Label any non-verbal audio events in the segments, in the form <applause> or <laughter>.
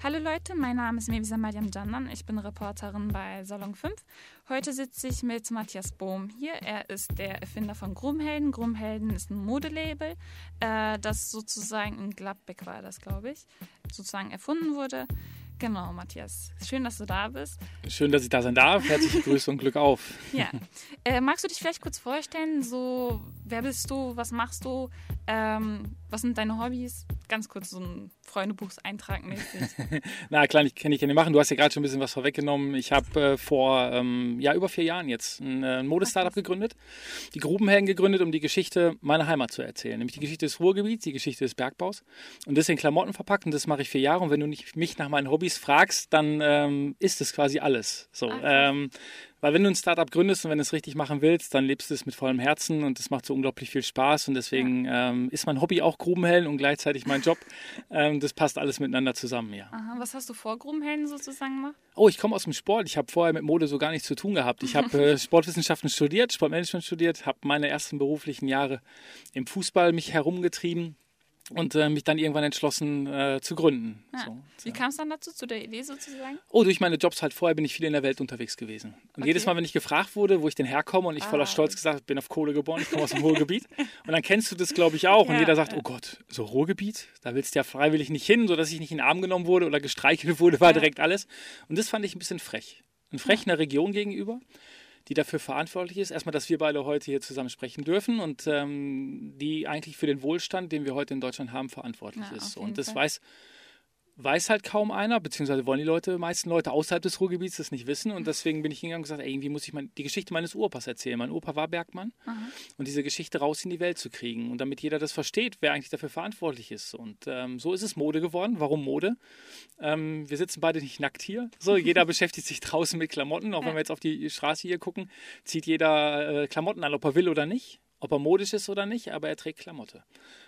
Hallo Leute, mein Name ist Mevisa Mariam Jandan. Ich bin Reporterin bei Salon 5. Heute sitze ich mit Matthias Bohm hier. Er ist der Erfinder von Grumhelden. Grumhelden ist ein Modelabel, äh, das sozusagen in Gladbeck war, das glaube ich, sozusagen erfunden wurde. Genau, Matthias. Schön, dass du da bist. Schön, dass ich da sein darf. Herzliche <laughs> Grüße und Glück auf. Ja. Äh, magst du dich vielleicht kurz vorstellen? So, wer bist du? Was machst du? Ähm, was sind deine Hobbys? Ganz kurz so ein Freundebuchseintrag mäßig. <laughs> Na klar, ich kann ich gerne machen. Du hast ja gerade schon ein bisschen was vorweggenommen. Ich habe äh, vor ähm, ja, über vier Jahren jetzt ein, äh, Modestartup gegründet, die Grubenhelden gegründet, um die Geschichte meiner Heimat zu erzählen. Nämlich die Geschichte des Ruhrgebiets, die Geschichte des Bergbaus. Und das in Klamotten verpackt und das mache ich vier Jahre. Und wenn du nicht, mich nach meinen Hobbys fragst, dann ähm, ist es quasi alles. So, okay. Weil wenn du ein Startup gründest und wenn du es richtig machen willst, dann lebst du es mit vollem Herzen und es macht so unglaublich viel Spaß. Und deswegen ja. ähm, ist mein Hobby auch Grubenhellen und gleichzeitig mein Job. <laughs> Ähm, das passt alles miteinander zusammen, ja. Aha, was hast du vor Grubenhellen sozusagen gemacht? Oh, ich komme aus dem Sport. Ich habe vorher mit Mode so gar nichts zu tun gehabt. Ich habe äh, <laughs> Sportwissenschaften studiert, Sportmanagement studiert, habe meine ersten beruflichen Jahre im Fußball mich herumgetrieben und äh, mich dann irgendwann entschlossen äh, zu gründen. Ja. So, Wie kam es dann dazu, zu der Idee sozusagen? Oh, durch meine Jobs halt vorher bin ich viel in der Welt unterwegs gewesen. Und okay. jedes Mal, wenn ich gefragt wurde, wo ich denn herkomme und ich ah. voller Stolz gesagt bin auf Kohle geboren, ich komme aus dem Ruhrgebiet. <laughs> Und dann kennst du das, glaube ich, auch. Ja, und jeder sagt, ja. oh Gott, so Ruhrgebiet, da willst du ja freiwillig nicht hin, sodass ich nicht in den Arm genommen wurde oder gestreichelt wurde, war direkt alles. Und das fand ich ein bisschen frech. Ein frech einer Region gegenüber die dafür verantwortlich ist. Erstmal, dass wir beide heute hier zusammen sprechen dürfen und ähm, die eigentlich für den Wohlstand, den wir heute in Deutschland haben, verantwortlich ja, ist. Und das Fall. weiß weiß halt kaum einer, beziehungsweise wollen die Leute, meisten Leute außerhalb des Ruhrgebiets das nicht wissen. Und deswegen bin ich hingegangen und gesagt, ey, irgendwie muss ich mein, die Geschichte meines Opas erzählen. Mein Opa war Bergmann Aha. und diese Geschichte raus in die Welt zu kriegen. Und damit jeder das versteht, wer eigentlich dafür verantwortlich ist. Und ähm, so ist es Mode geworden. Warum Mode? Ähm, wir sitzen beide nicht nackt hier. So, jeder <laughs> beschäftigt sich draußen mit Klamotten. Auch wenn wir jetzt auf die Straße hier gucken, zieht jeder äh, Klamotten an, ob er will oder nicht. Ob er modisch ist oder nicht, aber er trägt Klamotte.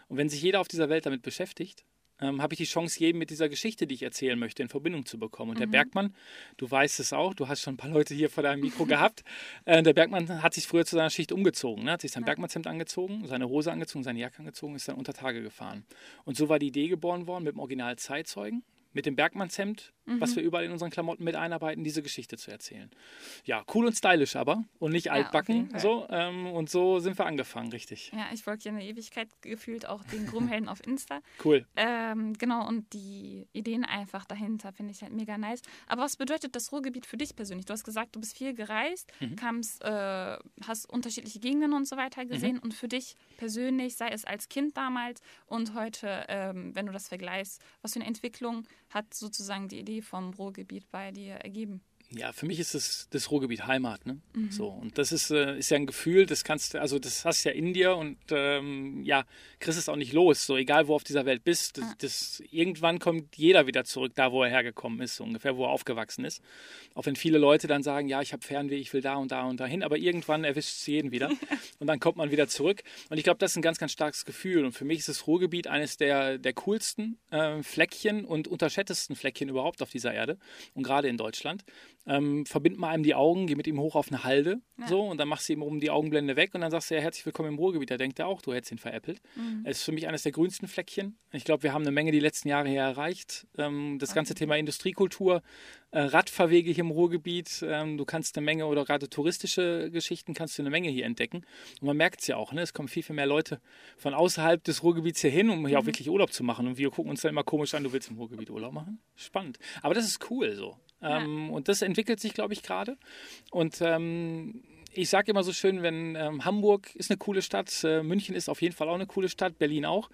Und wenn sich jeder auf dieser Welt damit beschäftigt, ähm, habe ich die Chance, jedem mit dieser Geschichte, die ich erzählen möchte, in Verbindung zu bekommen. Und mhm. der Bergmann, du weißt es auch, du hast schon ein paar Leute hier vor deinem Mikro gehabt, <laughs> äh, der Bergmann hat sich früher zu seiner Schicht umgezogen, ne? hat sich sein ja. Bergmannshemd angezogen, seine Hose angezogen, seine Jacke angezogen, ist dann unter Tage gefahren. Und so war die Idee geboren worden mit dem Original Zeitzeugen, mit dem Bergmannshemd, mhm. was wir überall in unseren Klamotten mit einarbeiten, diese Geschichte zu erzählen. Ja, cool und stylisch aber und nicht ja, altbacken. So, ähm, und so sind wir angefangen, richtig. Ja, ich folge ja eine Ewigkeit gefühlt auch den Grumhelden auf Insta. Cool. Ähm, genau, und die Ideen einfach dahinter finde ich halt mega nice. Aber was bedeutet das Ruhrgebiet für dich persönlich? Du hast gesagt, du bist viel gereist, mhm. kamst, äh, hast unterschiedliche Gegenden und so weiter gesehen. Mhm. Und für dich persönlich, sei es als Kind damals und heute, ähm, wenn du das vergleichst, was für eine Entwicklung hat sozusagen die Idee vom Ruhrgebiet bei dir ergeben? Ja, für mich ist das, das Ruhrgebiet Heimat. Ne? Mhm. So, und das ist, äh, ist ja ein Gefühl, das kannst du, also das hast du ja in dir und ähm, ja, kriegst es auch nicht los. So, egal wo auf dieser Welt bist, das, das, irgendwann kommt jeder wieder zurück, da wo er hergekommen ist, so ungefähr, wo er aufgewachsen ist. Auch wenn viele Leute dann sagen, ja, ich habe Fernweh, ich will da und da und dahin, aber irgendwann erwischt es jeden wieder <laughs> und dann kommt man wieder zurück. Und ich glaube, das ist ein ganz, ganz starkes Gefühl. Und für mich ist das Ruhrgebiet eines der, der coolsten äh, Fleckchen und unterschätztesten Fleckchen überhaupt auf dieser Erde und gerade in Deutschland ähm, verbind mal einem die Augen, geh mit ihm hoch auf eine Halde, ja. so, und dann machst du ihm oben die Augenblende weg und dann sagst du, ja, herzlich willkommen im Ruhrgebiet. Da denkt er auch, du hättest ihn veräppelt. Mhm. Es ist für mich eines der grünsten Fleckchen. Ich glaube, wir haben eine Menge die letzten Jahre hier erreicht. Ähm, das ganze Thema Industriekultur, äh, Radfahrwege hier im Ruhrgebiet, ähm, du kannst eine Menge oder gerade touristische Geschichten kannst du eine Menge hier entdecken. Und man merkt es ja auch, ne? es kommen viel, viel mehr Leute von außerhalb des Ruhrgebiets hier hin, um hier mhm. auch wirklich Urlaub zu machen. Und wir gucken uns dann immer komisch an, du willst im Ruhrgebiet Urlaub machen? Spannend. Aber das ist cool so. Ähm, ja. Und das entwickelt sich, glaube ich, gerade. Und ähm, ich sage immer so schön, wenn ähm, Hamburg ist eine coole Stadt, äh, München ist auf jeden Fall auch eine coole Stadt, Berlin auch.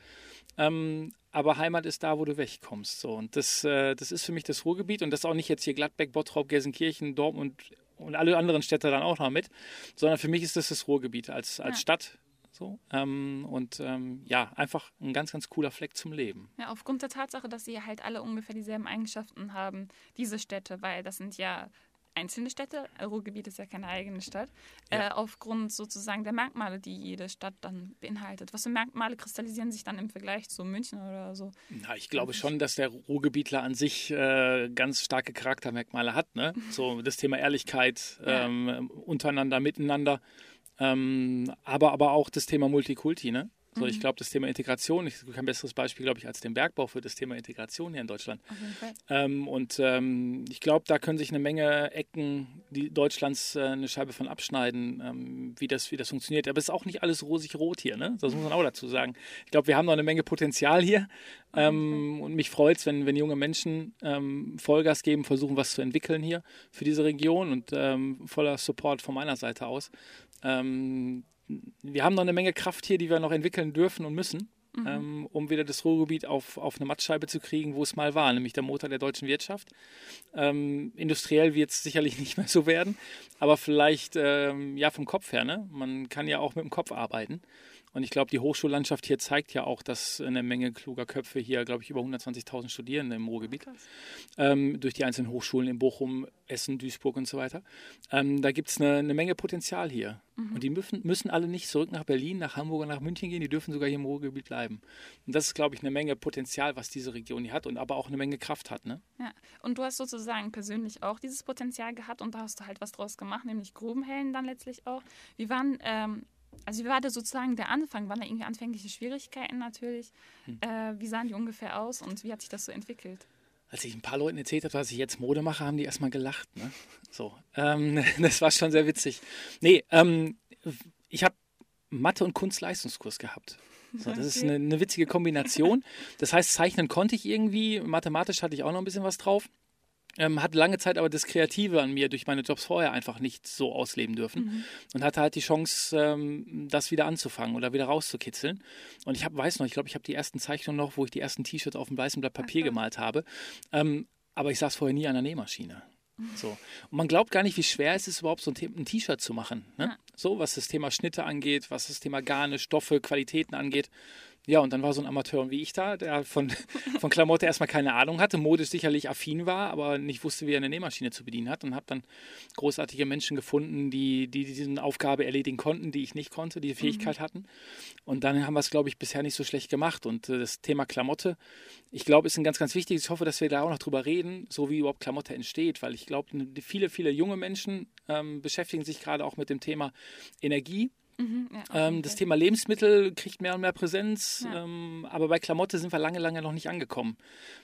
Ähm, aber Heimat ist da, wo du wegkommst. So. Und das, äh, das ist für mich das Ruhrgebiet und das auch nicht jetzt hier Gladbeck, Bottrop, Gelsenkirchen, Dortmund und alle anderen Städte dann auch noch mit, sondern für mich ist das das Ruhrgebiet als, als ja. Stadt, so, ähm, und ähm, ja, einfach ein ganz, ganz cooler Fleck zum Leben. Ja, aufgrund der Tatsache, dass sie halt alle ungefähr dieselben Eigenschaften haben, diese Städte, weil das sind ja einzelne Städte, Ruhrgebiet ist ja keine eigene Stadt, ja. äh, aufgrund sozusagen der Merkmale, die jede Stadt dann beinhaltet. Was für Merkmale kristallisieren sich dann im Vergleich zu München oder so? Na, ich glaube schon, dass der Ruhrgebietler an sich äh, ganz starke Charaktermerkmale hat. Ne? <laughs> So das Thema Ehrlichkeit ja. ähm, untereinander, miteinander. Ähm, aber, aber auch das Thema Multikulti, ne? So, mhm. ich glaube, das Thema Integration, ich kein besseres Beispiel, glaube ich, als den Bergbau für das Thema Integration hier in Deutschland. Ähm, und ähm, ich glaube, da können sich eine Menge Ecken die Deutschlands äh, eine Scheibe von abschneiden, ähm, wie, das, wie das funktioniert. Aber es ist auch nicht alles rosig-rot hier, ne? Das muss man auch dazu sagen. Ich glaube, wir haben noch eine Menge Potenzial hier. Ähm, und mich freut es, wenn, wenn junge Menschen ähm, Vollgas geben, versuchen, was zu entwickeln hier für diese Region und ähm, voller Support von meiner Seite aus. Ähm, wir haben noch eine Menge Kraft hier, die wir noch entwickeln dürfen und müssen, mhm. ähm, um wieder das Ruhrgebiet auf, auf eine Mattscheibe zu kriegen, wo es mal war, nämlich der Motor der deutschen Wirtschaft. Ähm, industriell wird es sicherlich <laughs> nicht mehr so werden, aber vielleicht ähm, ja vom Kopf her. Ne? Man kann ja auch mit dem Kopf arbeiten. Und ich glaube, die Hochschullandschaft hier zeigt ja auch, dass eine Menge kluger Köpfe hier, glaube ich, über 120.000 Studierende im Ruhrgebiet, ähm, durch die einzelnen Hochschulen in Bochum, Essen, Duisburg und so weiter. Ähm, da gibt es eine, eine, Menge Potenzial hier. Mhm. Und die müssen, müssen alle nicht zurück nach Berlin, nach Hamburg oder nach München gehen, die dürfen sogar hier im Ruhrgebiet bleiben. Und das ist, glaube ich, eine Menge Potenzial, was diese Region hier hat und aber auch eine Menge Kraft hat. Ne? Ja, und du hast sozusagen persönlich auch dieses Potenzial gehabt und da hast du halt was draus gemacht, nämlich Grubenhellen dann letztlich auch. Wie waren ähm, also wie war da sozusagen der Anfang? Waren da irgendwie anfängliche Schwierigkeiten natürlich? Hm. Äh, wie sahen die ungefähr aus und wie hat sich das so entwickelt? Als ich ein paar Leuten erzählt habe, dass ich jetzt Mode mache, haben die erstmal gelacht. Ne? So, ähm, <laughs> das war schon sehr witzig. Nee, ähm, ich habe Mathe- und Kunstleistungskurs gehabt. So, das ist eine, eine witzige Kombination. Das heißt, zeichnen konnte ich irgendwie, mathematisch hatte ich auch noch ein bisschen was drauf. Ähm, hat lange Zeit aber das Kreative an mir durch meine Jobs vorher einfach nicht so ausleben dürfen mhm. und hatte halt die Chance, ähm, das wieder anzufangen oder wieder rauszukitzeln. Und ich hab, weiß noch, ich glaube, ich habe die ersten Zeichnungen noch, wo ich die ersten T-Shirts auf dem weißen Blatt Papier okay. gemalt habe. Ähm, aber ich saß vorher nie an der Nähmaschine. So. Und man glaubt gar nicht, wie schwer es ist, überhaupt so ein T-Shirt zu machen. Ne? Ja. So, was das Thema Schnitte angeht, was das Thema Garne, Stoffe, Qualitäten angeht. Ja, und dann war so ein Amateur wie ich da, der von, <laughs> von Klamotte erstmal keine Ahnung hatte, modisch sicherlich affin war, aber nicht wusste, wie er eine Nähmaschine zu bedienen hat und habe dann großartige Menschen gefunden, die, die diese Aufgabe erledigen konnten, die ich nicht konnte, die, die Fähigkeit mhm. hatten. Und dann haben wir es, glaube ich, bisher nicht so schlecht gemacht. Und äh, das Thema Klamotte, ich glaube, ist ein ganz, ganz wichtiges. Ich hoffe, dass wir da auch noch drüber reden, so wie überhaupt Klamotte entsteht, weil ich glaube, viele, viele junge Menschen ähm, beschäftigen sich gerade auch mit dem Thema Energie Mhm, ja, ähm, das Thema Lebensmittel kriegt mehr und mehr Präsenz, ja. ähm, aber bei Klamotte sind wir lange, lange noch nicht angekommen.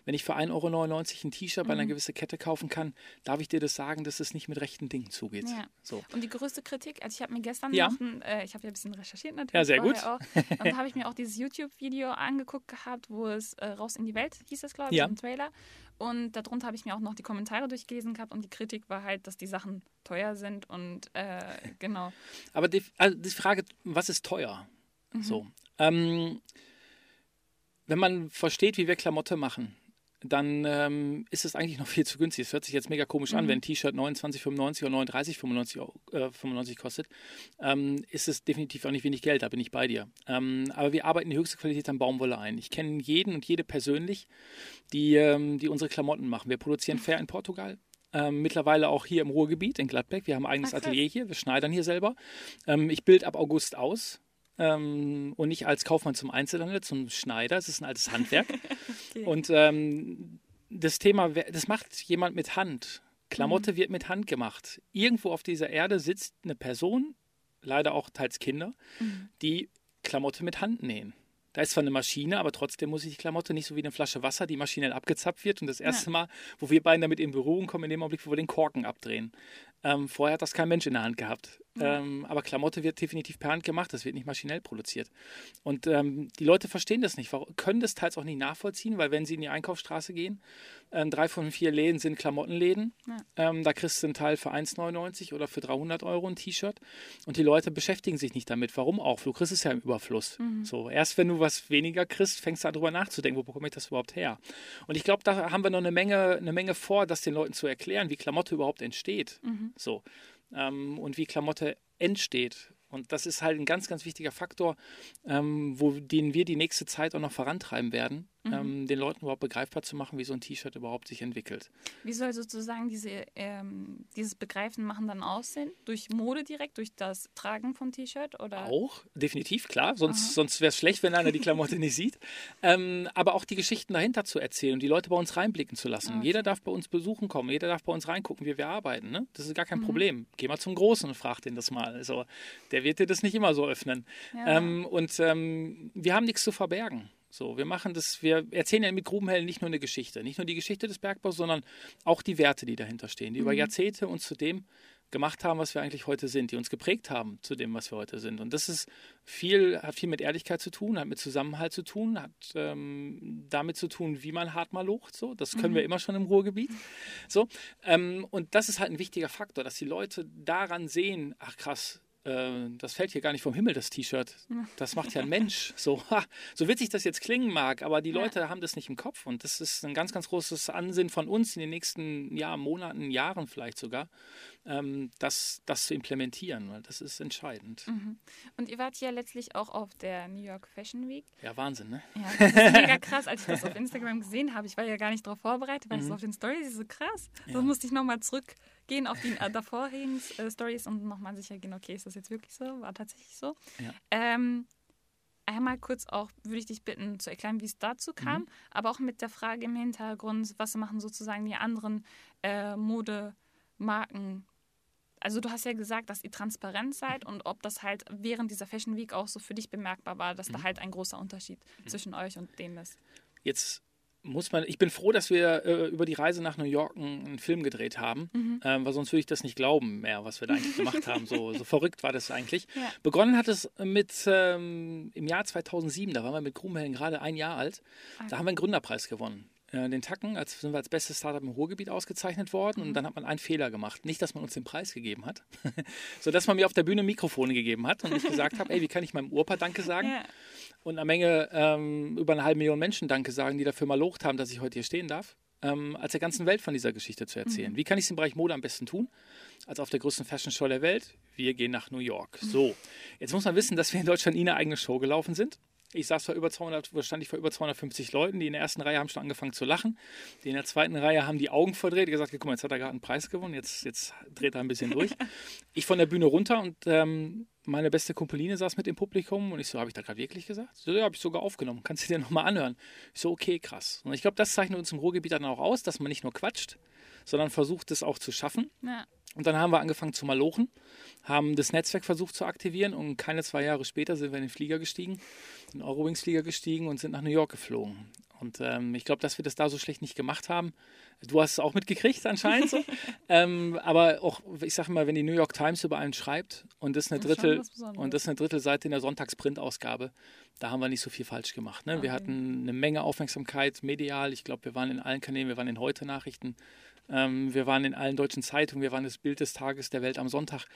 Wenn ich für 1,99 Euro ein T-Shirt mhm. bei einer mhm. gewissen Kette kaufen kann, darf ich dir das sagen, dass es nicht mit rechten Dingen zugeht. Ja. So. Und die größte Kritik, also ich habe mir gestern noch, ein, äh, ich habe ja ein bisschen recherchiert natürlich. Ja, sehr gut. Auch, und da habe ich mir auch dieses YouTube-Video angeguckt gehabt, wo es äh, Raus in die Welt hieß es, glaube ich, im Trailer. Und darunter habe ich mir auch noch die Kommentare durchgelesen gehabt und die Kritik war halt, dass die Sachen teuer sind und äh, genau. Aber die, also die Frage, was ist teuer? Mhm. So. Ähm, wenn man versteht, wie wir Klamotte machen, dann ähm, ist es eigentlich noch viel zu günstig. Es hört sich jetzt mega komisch mhm. an, wenn ein T-Shirt 29,95 oder 39,95 äh, 95 kostet, ähm, ist es definitiv auch nicht wenig Geld, da bin ich bei dir. Ähm, aber wir arbeiten die höchste Qualität an Baumwolle ein. Ich kenne jeden und jede persönlich, die, ähm, die unsere Klamotten machen. Wir produzieren fair in Portugal. Ähm, mittlerweile auch hier im Ruhrgebiet in Gladbeck. Wir haben ein eigenes okay. Atelier hier, wir schneidern hier selber. Ähm, ich bilde ab August aus ähm, und nicht als Kaufmann zum Einzelhandel, zum Schneider. Es ist ein altes Handwerk. <laughs> okay. Und ähm, das Thema, das macht jemand mit Hand. Klamotte mhm. wird mit Hand gemacht. Irgendwo auf dieser Erde sitzt eine Person, leider auch teils Kinder, mhm. die Klamotte mit Hand nähen. Da ist zwar eine Maschine, aber trotzdem muss ich die Klamotte nicht so wie eine Flasche Wasser, die maschinell abgezapft wird. Und das erste ja. Mal, wo wir beiden damit in Berührung kommen, in dem Augenblick, wo wir den Korken abdrehen. Ähm, vorher hat das kein Mensch in der Hand gehabt. Ähm, aber Klamotte wird definitiv per Hand gemacht, das wird nicht maschinell produziert. Und ähm, die Leute verstehen das nicht, können das teils auch nicht nachvollziehen, weil wenn sie in die Einkaufsstraße gehen, ähm, drei von vier Läden sind Klamottenläden. Ja. Ähm, da kriegst du einen Teil für 1,99 oder für 300 Euro ein T-Shirt. Und die Leute beschäftigen sich nicht damit. Warum auch? Du kriegst es ja im Überfluss. Mhm. So, erst wenn du was weniger kriegst, fängst du darüber nachzudenken, wo bekomme ich das überhaupt her? Und ich glaube, da haben wir noch eine Menge, eine Menge vor, das den Leuten zu erklären, wie Klamotte überhaupt entsteht. Mhm. So ähm, und wie Klamotte entsteht. Und das ist halt ein ganz, ganz wichtiger Faktor, ähm, wo, den wir die nächste Zeit auch noch vorantreiben werden. Mhm. ähm, den Leuten überhaupt begreifbar zu machen, wie so ein T-Shirt überhaupt sich entwickelt. Wie soll sozusagen diese, ähm, dieses Begreifen machen dann aussehen? Durch Mode direkt, durch das Tragen vom T-Shirt? Auch, definitiv, klar. Sonst, sonst wäre es schlecht, wenn einer die Klamotte <laughs> nicht sieht. Ähm, aber auch die Geschichten dahinter zu erzählen und die Leute bei uns reinblicken zu lassen. Okay. Jeder darf bei uns besuchen kommen, jeder darf bei uns reingucken, wie wir arbeiten. Ne? Das ist gar kein mhm. Problem. Geh mal zum Großen und frag den das mal. Also, der wird dir das nicht immer so öffnen. Ja. Ähm, und ähm, wir haben nichts zu verbergen. So, wir machen das, wir erzählen ja mit Grubenhellen nicht nur eine Geschichte, nicht nur die Geschichte des Bergbaus, sondern auch die Werte, die dahinter stehen, die mhm. über Jahrzehnte uns zu dem gemacht haben, was wir eigentlich heute sind, die uns geprägt haben zu dem, was wir heute sind. Und das ist viel, hat viel mit Ehrlichkeit zu tun, hat mit Zusammenhalt zu tun, hat ähm, damit zu tun, wie man hart mal locht. So, das können mhm. wir immer schon im Ruhrgebiet. So, ähm, und das ist halt ein wichtiger Faktor, dass die Leute daran sehen, ach krass, äh, das fällt hier gar nicht vom Himmel, das T-Shirt. Das macht ja ein Mensch. <laughs> So, ha, so witzig das jetzt klingen mag, aber die Leute ja. haben das nicht im Kopf. Und das ist ein ganz, ganz großes Ansinnen von uns in den nächsten ja, Monaten, Jahren vielleicht sogar, ähm, das, das zu implementieren, weil das ist entscheidend. Mhm. Und ihr wart ja letztlich auch auf der New York Fashion Week. Ja, Wahnsinn, ne? Ja, das ist mega <laughs> krass, als ich das auf Instagram gesehen habe. Ich war ja gar nicht darauf vorbereitet, weil mhm. ich so auf den Stories so krass. Ja. So musste ich nochmal zurückgehen auf die äh, davorherigen äh, Stories und nochmal sicher gehen, okay, ist das jetzt wirklich so? War tatsächlich so? Ja. Ähm, einmal kurz auch, würde ich dich bitten zu erklären, wie es dazu kam, mhm. aber auch mit der Frage im Hintergrund, was machen sozusagen die anderen äh, Modemarken also du hast ja gesagt, dass ihr transparent seid und ob das halt während dieser Fashion Week auch so für dich bemerkbar war, dass mhm. da halt ein großer Unterschied mhm. zwischen euch und dem ist. Jetzt muss man, ich bin froh, dass wir äh, über die Reise nach New York einen, einen Film gedreht haben, mhm. ähm, weil sonst würde ich das nicht glauben mehr, was wir da eigentlich gemacht haben. So, so verrückt war das eigentlich. Ja. Begonnen hat es mit ähm, im Jahr 2007, da waren wir mit Krumhellen gerade ein Jahr alt, okay. da haben wir einen Gründerpreis gewonnen. Äh, den Tacken, als sind wir als bestes Startup im Ruhrgebiet ausgezeichnet worden mhm. und dann hat man einen Fehler gemacht. Nicht, dass man uns den Preis gegeben hat, <laughs> sondern dass man mir auf der Bühne Mikrofone gegeben hat und ich gesagt habe, ey, wie kann ich meinem Opa Danke sagen? Ja. Und eine Menge, ähm, über eine halbe Million Menschen Danke sagen, die dafür mal locht haben, dass ich heute hier stehen darf, ähm, als der ganzen Welt von dieser Geschichte zu erzählen. Mhm. Wie kann ich es im Bereich Mode am besten tun? Als auf der größten Fashion Show der Welt. Wir gehen nach New York. So, jetzt muss man wissen, dass wir in Deutschland nie eine eigene Show gelaufen sind. Ich saß vor über 200, stand ich vor über 250 Leuten, die in der ersten Reihe haben schon angefangen zu lachen. Die in der zweiten Reihe haben die Augen verdreht, gesagt, guck mal, jetzt hat er gerade einen Preis gewonnen, jetzt, jetzt dreht er ein bisschen durch. <laughs> ich von der Bühne runter und ähm, meine beste Kumpeline saß mit im Publikum und ich so, habe ich da gerade wirklich gesagt? So, ja, habe ich sogar aufgenommen, kannst du dir nochmal anhören. Ich so, okay, krass. Und ich glaube, das zeichnet uns im Ruhrgebiet dann auch aus, dass man nicht nur quatscht, sondern versucht es auch zu schaffen. Ja. Und dann haben wir angefangen zu malochen, haben das Netzwerk versucht zu aktivieren und keine zwei Jahre später sind wir in den Flieger gestiegen, in den Eurowings-Flieger gestiegen und sind nach New York geflogen. Und ähm, ich glaube, dass wir das da so schlecht nicht gemacht haben. Du hast es auch mitgekriegt anscheinend so. <laughs> ähm, aber auch, ich sage mal, wenn die New York Times über einen schreibt und das eine Drittel und das eine Drittelseite in der Sonntagsprintausgabe, da haben wir nicht so viel falsch gemacht. Ne? Okay. Wir hatten eine Menge Aufmerksamkeit medial. Ich glaube, wir waren in allen Kanälen, wir waren in heute Nachrichten, ähm, wir waren in allen deutschen Zeitungen, wir waren das Bild des Tages der Welt am Sonntag.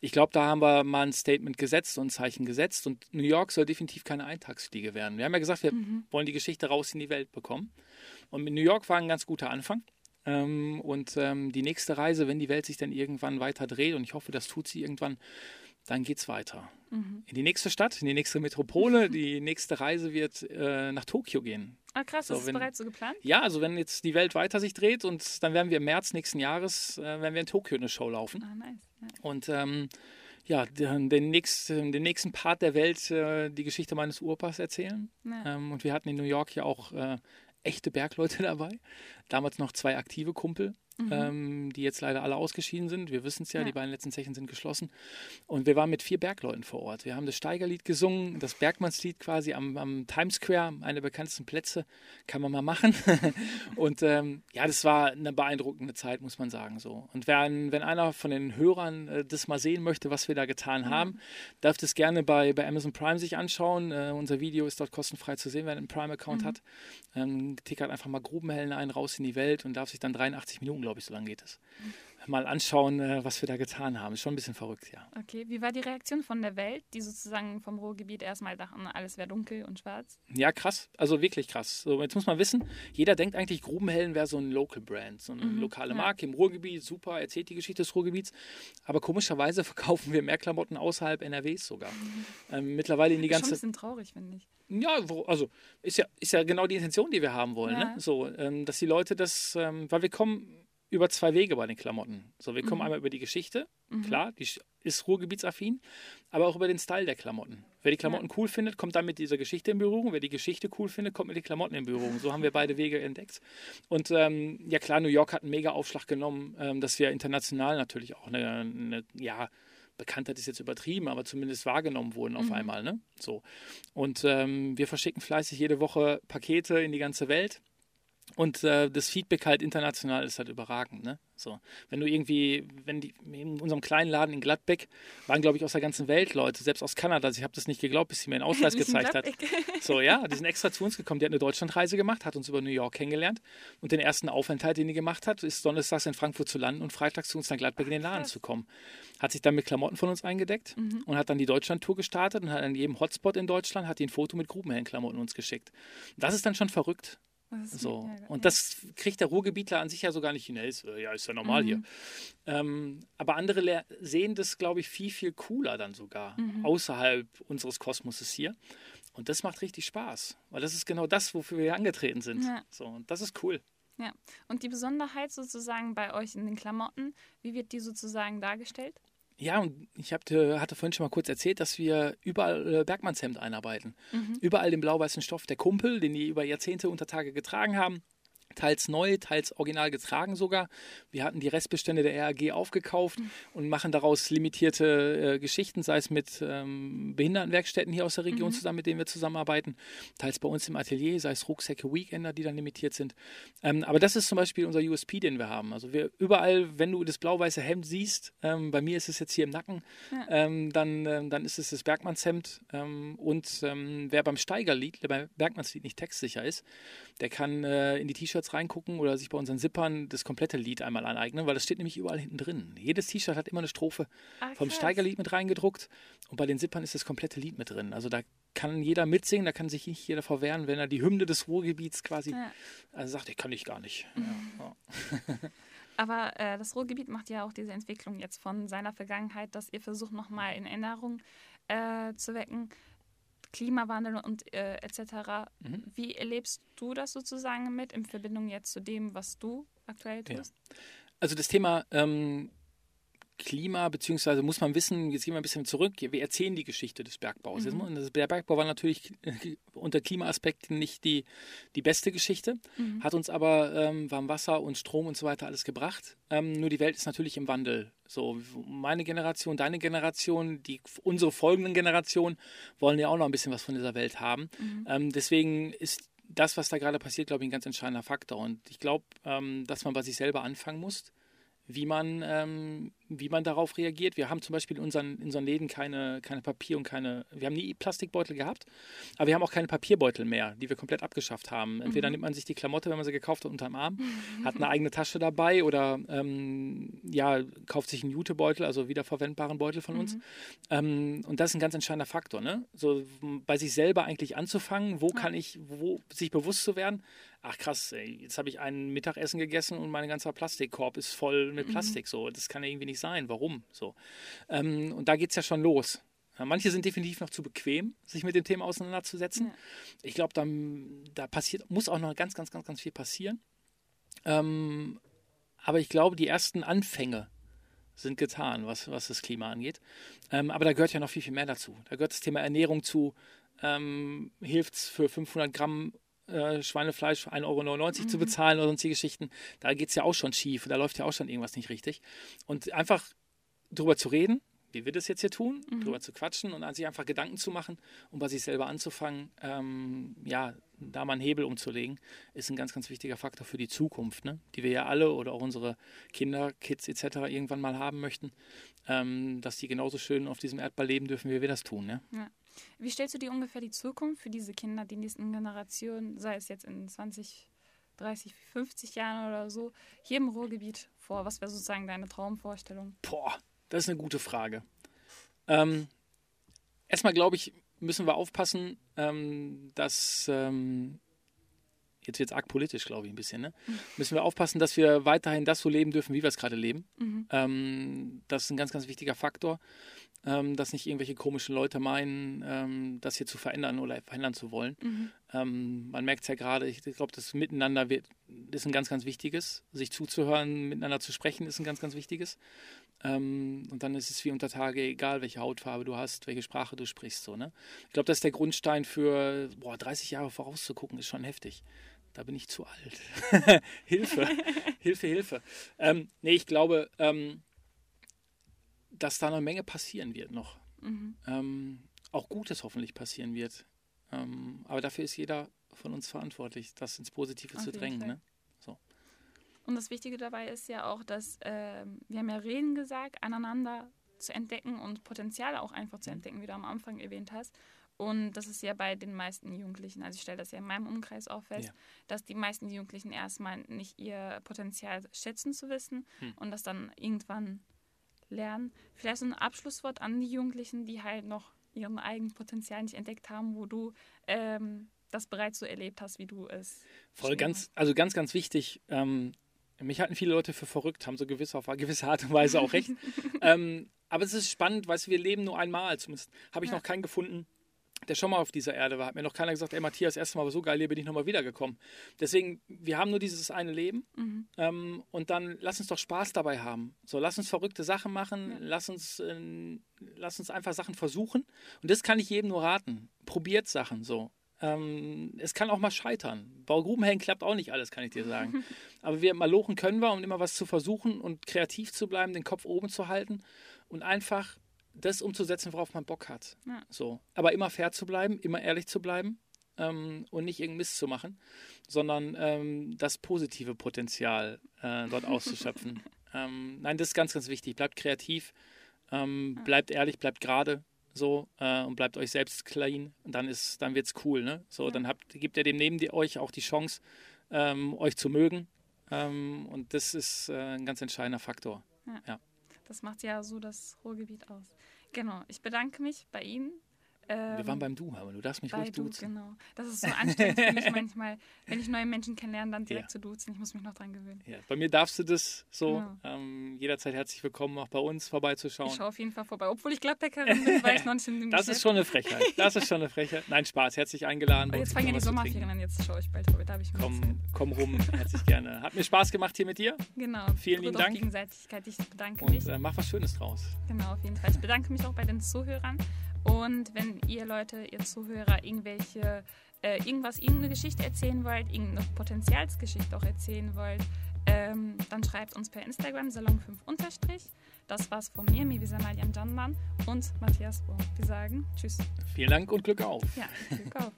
Ich glaube, da haben wir mal ein Statement gesetzt und ein Zeichen gesetzt. Und New York soll definitiv keine Eintagsfliege werden. Wir haben ja gesagt, wir mhm. wollen die Geschichte raus in die Welt bekommen. Und mit New York war ein ganz guter Anfang. Ähm, und ähm, die nächste Reise, wenn die Welt sich dann irgendwann weiter dreht, und ich hoffe, das tut sie irgendwann, dann geht es weiter. Mhm. In die nächste Stadt, in die nächste Metropole. <laughs> Die nächste Reise wird äh, nach Tokio gehen. Ah, krass, so, das ist bereits so geplant? Ja, also wenn jetzt die Welt weiter sich dreht und dann werden wir im März nächsten Jahres, äh, werden wir in Tokio eine Show laufen. Ah, nice. Ja. Und ähm, ja, den, den, nächsten, den nächsten Part der Welt äh, die Geschichte meines Urpas erzählen. Ja. Ähm, und wir hatten in New York ja auch äh, echte Bergleute <laughs> dabei. Damals noch zwei aktive Kumpel mhm. ähm, die jetzt leider alle ausgeschieden sind. Wir wissen es ja, ja, die beiden letzten Zechen sind geschlossen. Und wir waren mit vier Bergleuten vor Ort. Wir haben das Steigerlied gesungen, das Bergmannslied quasi am, am Times Square, einer der bekanntesten Plätze, kann man mal machen. <laughs> und ähm, ja, das war eine beeindruckende Zeit, muss man sagen. So. Und wenn, wenn einer von den Hörern äh, das mal sehen möchte, was wir da getan mhm. haben, darf das gerne bei, bei Amazon Prime sich anschauen. Äh, unser Video ist dort kostenfrei zu sehen, wer einen Prime-Account mhm. hat. Ähm, tickert einfach mal Grubenhellen ein, raus in die Welt und darf sich dann 83 Minuten glaube ich, so lange geht es. mal anschauen, äh, was wir da getan haben. Ist schon ein bisschen verrückt, ja. Okay, wie war die Reaktion von der Welt, die sozusagen vom Ruhrgebiet erstmal dachten, alles wäre dunkel und schwarz? Ja, krass. Also wirklich krass. So, jetzt muss man wissen, jeder denkt eigentlich, Grubenhellen wäre so ein Local Brand, so eine mhm, lokale Marke ja. im Ruhrgebiet. Super, erzählt die Geschichte des Ruhrgebiets. Aber komischerweise <laughs> verkaufen wir mehr Klamotten außerhalb NRWs sogar. Mhm. <laughs> Ähm, mittlerweile in die ganze. Das ist schon ein bisschen traurig, finde ich. Ja, also ist ja, ist ja genau die Intention, die wir haben wollen. Ja. Ne? So, ähm, dass die Leute das, ähm, weil wir kommen über zwei Wege bei den Klamotten. So, wir kommen mhm. einmal über die Geschichte, mhm. klar, die ist ruhrgebietsaffin, aber auch über den Style der Klamotten. Wer die Klamotten ja. cool findet, kommt dann mit dieser Geschichte in Berührung. Wer die Geschichte cool findet, kommt mit den Klamotten in Berührung. So haben wir beide Wege entdeckt. Und ähm, ja klar, New York hat einen mega Aufschlag genommen, ähm, dass wir international natürlich auch eine, eine ja, Bekanntheit ist jetzt übertrieben, aber zumindest wahrgenommen wurden auf mhm. einmal. Ne? So. Und ähm, wir verschicken fleißig jede Woche Pakete in die ganze Welt. Und äh, das Feedback halt international ist halt überragend. Ne? So, wenn du irgendwie, wenn die in unserem kleinen Laden in Gladbeck waren, glaube ich, aus der ganzen Welt Leute, selbst aus Kanada. Also ich habe das nicht geglaubt, bis sie mir einen Ausweis <laughs> gezeigt hat. So, ja, die sind extra zu uns gekommen. Die hat eine Deutschlandreise gemacht, hat uns über New York kennengelernt. Und den ersten Aufenthalt, den die gemacht hat, ist donnerstags in Frankfurt zu landen und freitags zu uns nach Gladbeck Ach, in den Laden krass. zu kommen. Hat sich dann mit Klamotten von uns eingedeckt mhm. und hat dann die Deutschland-Tour gestartet und hat an jedem Hotspot in Deutschland hat die ein Foto mit Grubenhellenklamotten uns geschickt. Das ist dann schon verrückt. So. Und das kriegt der Ruhrgebietler an sich ja so gar nicht hin. Ist, äh, ja, ist ja normal mhm. hier. Ähm, aber andere sehen das, glaube ich, viel, viel cooler dann sogar, mhm. außerhalb unseres Kosmoses hier. Und das macht richtig Spaß, weil das ist genau das, wofür wir hier angetreten sind. Ja. So, und das ist cool. Ja, und die Besonderheit sozusagen bei euch in den Klamotten, wie wird die sozusagen dargestellt? Ja, und ich hab, hatte vorhin schon mal kurz erzählt, dass wir überall äh, Bergmannshemd einarbeiten. Mhm. Überall den blau-weißen Stoff der Kumpel, den die über Jahrzehnte unter Tage getragen haben teils neu, teils original getragen sogar. Wir hatten die Restbestände der RAG aufgekauft mhm. und machen daraus limitierte äh, Geschichten, sei es mit ähm, Behindertenwerkstätten hier aus der Region mhm. zusammen, mit denen wir zusammenarbeiten, teils bei uns im Atelier, sei es Rucksäcke Weekender, die dann limitiert sind. Ähm, aber das ist zum Beispiel unser USP, den wir haben. Also wir überall, wenn du das blau-weiße Hemd siehst, ähm, bei mir ist es jetzt hier im Nacken, ja. Ähm, dann, ähm, dann ist es das Bergmannshemd ähm, und wer beim Steigerlied, der beim Bergmannslied nicht textsicher ist, der kann äh, in die T-Shirts reingucken oder sich bei unseren Zippern das komplette Lied einmal aneignen, weil das steht nämlich überall hinten drin. Jedes T-Shirt hat immer eine Strophe ah, vom Steigerlied mit reingedruckt und bei den Zippern ist das komplette Lied mit drin. Also da kann jeder mitsingen, da kann sich nicht jeder verwehren, wenn er die Hymne des Ruhrgebiets quasi ja. also sagt, ich kann ich gar nicht. Ja. <laughs> Aber äh, das Ruhrgebiet macht ja auch diese Entwicklung jetzt von seiner Vergangenheit, dass ihr versucht nochmal in Erinnerung äh, zu wecken. Klimawandel und äh, etc. Mhm. Wie erlebst du das sozusagen mit in Verbindung jetzt zu dem, was du aktuell tust? Ja. Also das Thema ähm, Klima, beziehungsweise muss man wissen, jetzt gehen wir ein bisschen zurück, wir erzählen die Geschichte des Bergbaus. Mhm. Der Bergbau war natürlich <laughs> unter Klimaaspekten nicht die, die beste Geschichte, mhm. hat uns aber ähm, warm Wasser und Strom und so weiter alles gebracht. Ähm, nur die Welt ist natürlich im Wandel. So, meine Generation, deine Generation, die, unsere folgenden Generationen wollen ja auch noch ein bisschen was von dieser Welt haben. Mhm. Ähm, deswegen ist das, was da gerade passiert, glaube ich, ein ganz entscheidender Faktor. Und ich glaube, ähm, dass man bei sich selber anfangen muss wie man, ähm, wie man darauf reagiert. Wir haben zum Beispiel in unseren, in unseren Läden keine, keine Papier und keine, wir haben nie Plastikbeutel gehabt, aber wir haben auch keine Papierbeutel mehr, die wir komplett abgeschafft haben. Entweder mhm. nimmt man sich die Klamotte, wenn man sie gekauft hat, unterm Arm, <laughs> hat eine eigene Tasche dabei oder ähm, ja, kauft sich einen Jutebeutel, also wiederverwendbaren Beutel von uns. Mhm. Ähm, und das ist ein ganz entscheidender Faktor, ne? So bei sich selber eigentlich anzufangen, wo ja. kann ich, wo sich bewusst zu werden, ach krass, ey, jetzt habe ich ein Mittagessen gegessen und mein ganzer Plastikkorb ist voll mit mhm. Plastik. Mhm. So, das kann ja irgendwie nicht sein. Warum? So. Ähm, und da geht es ja schon los. Ja, manche sind definitiv noch zu bequem, sich mit dem Thema auseinanderzusetzen. Ja. Ich glaube, da, da passiert, muss auch noch ganz, ganz, ganz, ganz viel passieren. Ähm, aber ich glaube, die ersten Anfänge sind getan, was, was das Klima angeht. Ähm, aber da gehört ja noch viel, viel mehr dazu. Da gehört das Thema Ernährung zu. Ähm, Hilft es für 500 Gramm äh, Schweinefleisch 1,99 Euro mhm. zu bezahlen oder sonstige Geschichten, da geht es ja auch schon schief, da läuft ja auch schon irgendwas nicht richtig. Und einfach drüber zu reden, wie wir das jetzt hier tun, mhm. drüber zu quatschen und an sich einfach Gedanken zu machen, um bei sich selber anzufangen, ähm, ja, da mal einen Hebel umzulegen, ist ein ganz, ganz wichtiger Faktor für die Zukunft, ne? die wir ja alle oder auch unsere Kinder, Kids etc. irgendwann mal haben möchten, ähm, dass die genauso schön auf diesem Erdball leben dürfen, wie wir das tun. Ne? Ja. Wie stellst du dir ungefähr die Zukunft für diese Kinder, die nächsten Generationen, sei es jetzt in 20, 30, 50 Jahren oder so hier im Ruhrgebiet vor? Was wäre sozusagen deine Traumvorstellung? Boah, das ist eine gute Frage. Ähm, erstmal glaube ich, müssen wir aufpassen, ähm, dass ähm, jetzt wird es arg politisch, glaube ich, ein bisschen, ne? Mhm. <laughs> müssen wir aufpassen, dass wir weiterhin das so leben dürfen, wie wir es gerade leben. Mhm. Ähm, das ist ein ganz, ganz wichtiger Faktor, ähm, dass nicht irgendwelche komischen Leute meinen, ähm, das hier zu verändern oder verändern zu wollen. Mhm. Ähm, man merkt es ja gerade, ich glaube, das Miteinander wird, ist ein ganz, ganz wichtiges. Sich zuzuhören, miteinander zu sprechen, ist ein ganz, ganz wichtiges. Ähm, und dann ist es wie unter Tage egal, welche Hautfarbe du hast, welche Sprache du sprichst. So, ne? Ich glaube, das ist der Grundstein für boah, 30 Jahre vorauszugucken, ist schon heftig. Da bin ich zu alt. <laughs> Hilfe, <laughs> Hilfe, Hilfe. Ähm, nee, ich glaube, ähm, dass da eine Menge passieren wird noch. Mhm. Ähm, auch Gutes hoffentlich passieren wird. Ähm, aber dafür ist jeder von uns verantwortlich, das ins Positive Auf zu drängen. Ne? So. Und das Wichtige dabei ist ja auch, dass äh, wir haben ja Reden gesagt, aneinander zu entdecken und Potenziale auch einfach zu mhm. entdecken, wie du am Anfang erwähnt hast. Und das ist ja bei den meisten Jugendlichen, also ich stelle das ja in meinem Umkreis auch fest, ja. dass die meisten Jugendlichen erstmal nicht ihr Potenzial schätzen zu wissen hm. und das dann irgendwann lernen. Vielleicht so ein Abschlusswort an die Jugendlichen, die halt noch ihren eigenen Potenzial nicht entdeckt haben, wo du ähm, das bereits so erlebt hast, wie du es. Voll ganz, also ganz, ganz wichtig. Ähm, mich halten viele Leute für verrückt, haben so gewisse, auf gewisse Art und Weise auch recht. <laughs> ähm, aber es ist spannend, weißt du, wir leben nur einmal. Zumindest habe ich ja. noch keinen gefunden, der schon mal auf dieser Erde war, hat mir noch keiner gesagt, ey Matthias, das erste Mal war so geil, hier bin ich nochmal wiedergekommen. Deswegen, wir haben nur dieses eine Leben mhm. ähm, und dann lass uns doch Spaß dabei haben. So, lass uns verrückte Sachen machen, ja. lass, uns, äh, lass uns einfach Sachen versuchen und das kann ich jedem nur raten. Probiert Sachen so. Ähm, es kann auch mal scheitern. Bei Grubenhängen klappt auch nicht alles, kann ich dir sagen. <laughs> Aber wir malochen können wir, um immer was zu versuchen und kreativ zu bleiben, den Kopf oben zu halten und einfach das umzusetzen, worauf man Bock hat. Ja. So. Aber immer fair zu bleiben, immer ehrlich zu bleiben ähm, und nicht irgendeinen Mist zu machen, sondern ähm, das positive Potenzial äh, dort <laughs> auszuschöpfen. ähm, nein, das ist ganz, ganz wichtig. Bleibt kreativ, ähm, ja. bleibt ehrlich, bleibt gerade so äh, und bleibt euch selbst clean und dann ist, dann wird's cool, ne? So, ja. dann habt, gibt ihr dem neben die, euch auch die Chance, ähm, euch zu mögen. Ähm, und das ist äh, ein ganz entscheidender Faktor. ja. Das macht ja so das Ruhrgebiet aus. Genau, ich bedanke mich bei Ihnen ähm, Wir waren beim Du, aber du darfst mich ruhig duzen. Genau. Das ist so anstrengend für mich manchmal, wenn ich neue Menschen kennenlerne, dann direkt ja. zu duzen. Ich muss mich noch dran gewöhnen. Ja, bei mir darfst du das so. Genau. Ähm, jederzeit herzlich willkommen, auch bei uns vorbeizuschauen. Ich schaue auf jeden Fall vorbei, obwohl ich Gladbäckerin bin, weil ich noch nicht in dem <laughs> Das Geschäft. ist schon eine Frechheit. Das ist schon eine Frechheit. Nein, Spaß. Herzlich eingeladen. Aber jetzt fangen ja die Sommerferien an. Jetzt schaue ich bald vorbei. Da habe ich komm, komm rum. <laughs> Herzlich gerne. Hat mir Spaß gemacht hier mit dir. Genau. Vielen lieben Dank. Gegenseitigkeit. Ich bedanke Und, mich. Äh, mach was Schönes draus. Genau, auf jeden Fall. Ich bedanke mich auch bei den Zuhörern. Und wenn ihr Leute, ihr Zuhörer, irgendwelche, äh, irgendwas, irgendeine Geschichte erzählen wollt, irgendeine Potenzialsgeschichte auch erzählen wollt, ähm, dann schreibt uns per Instagram Salon5 Das war's von mir, Mivisa Malian Janman und Matthias Bohm. Wir sagen Tschüss. Vielen Dank und Glück auf. Ja, Glück auf.